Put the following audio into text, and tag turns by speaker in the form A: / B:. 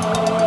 A: Bye.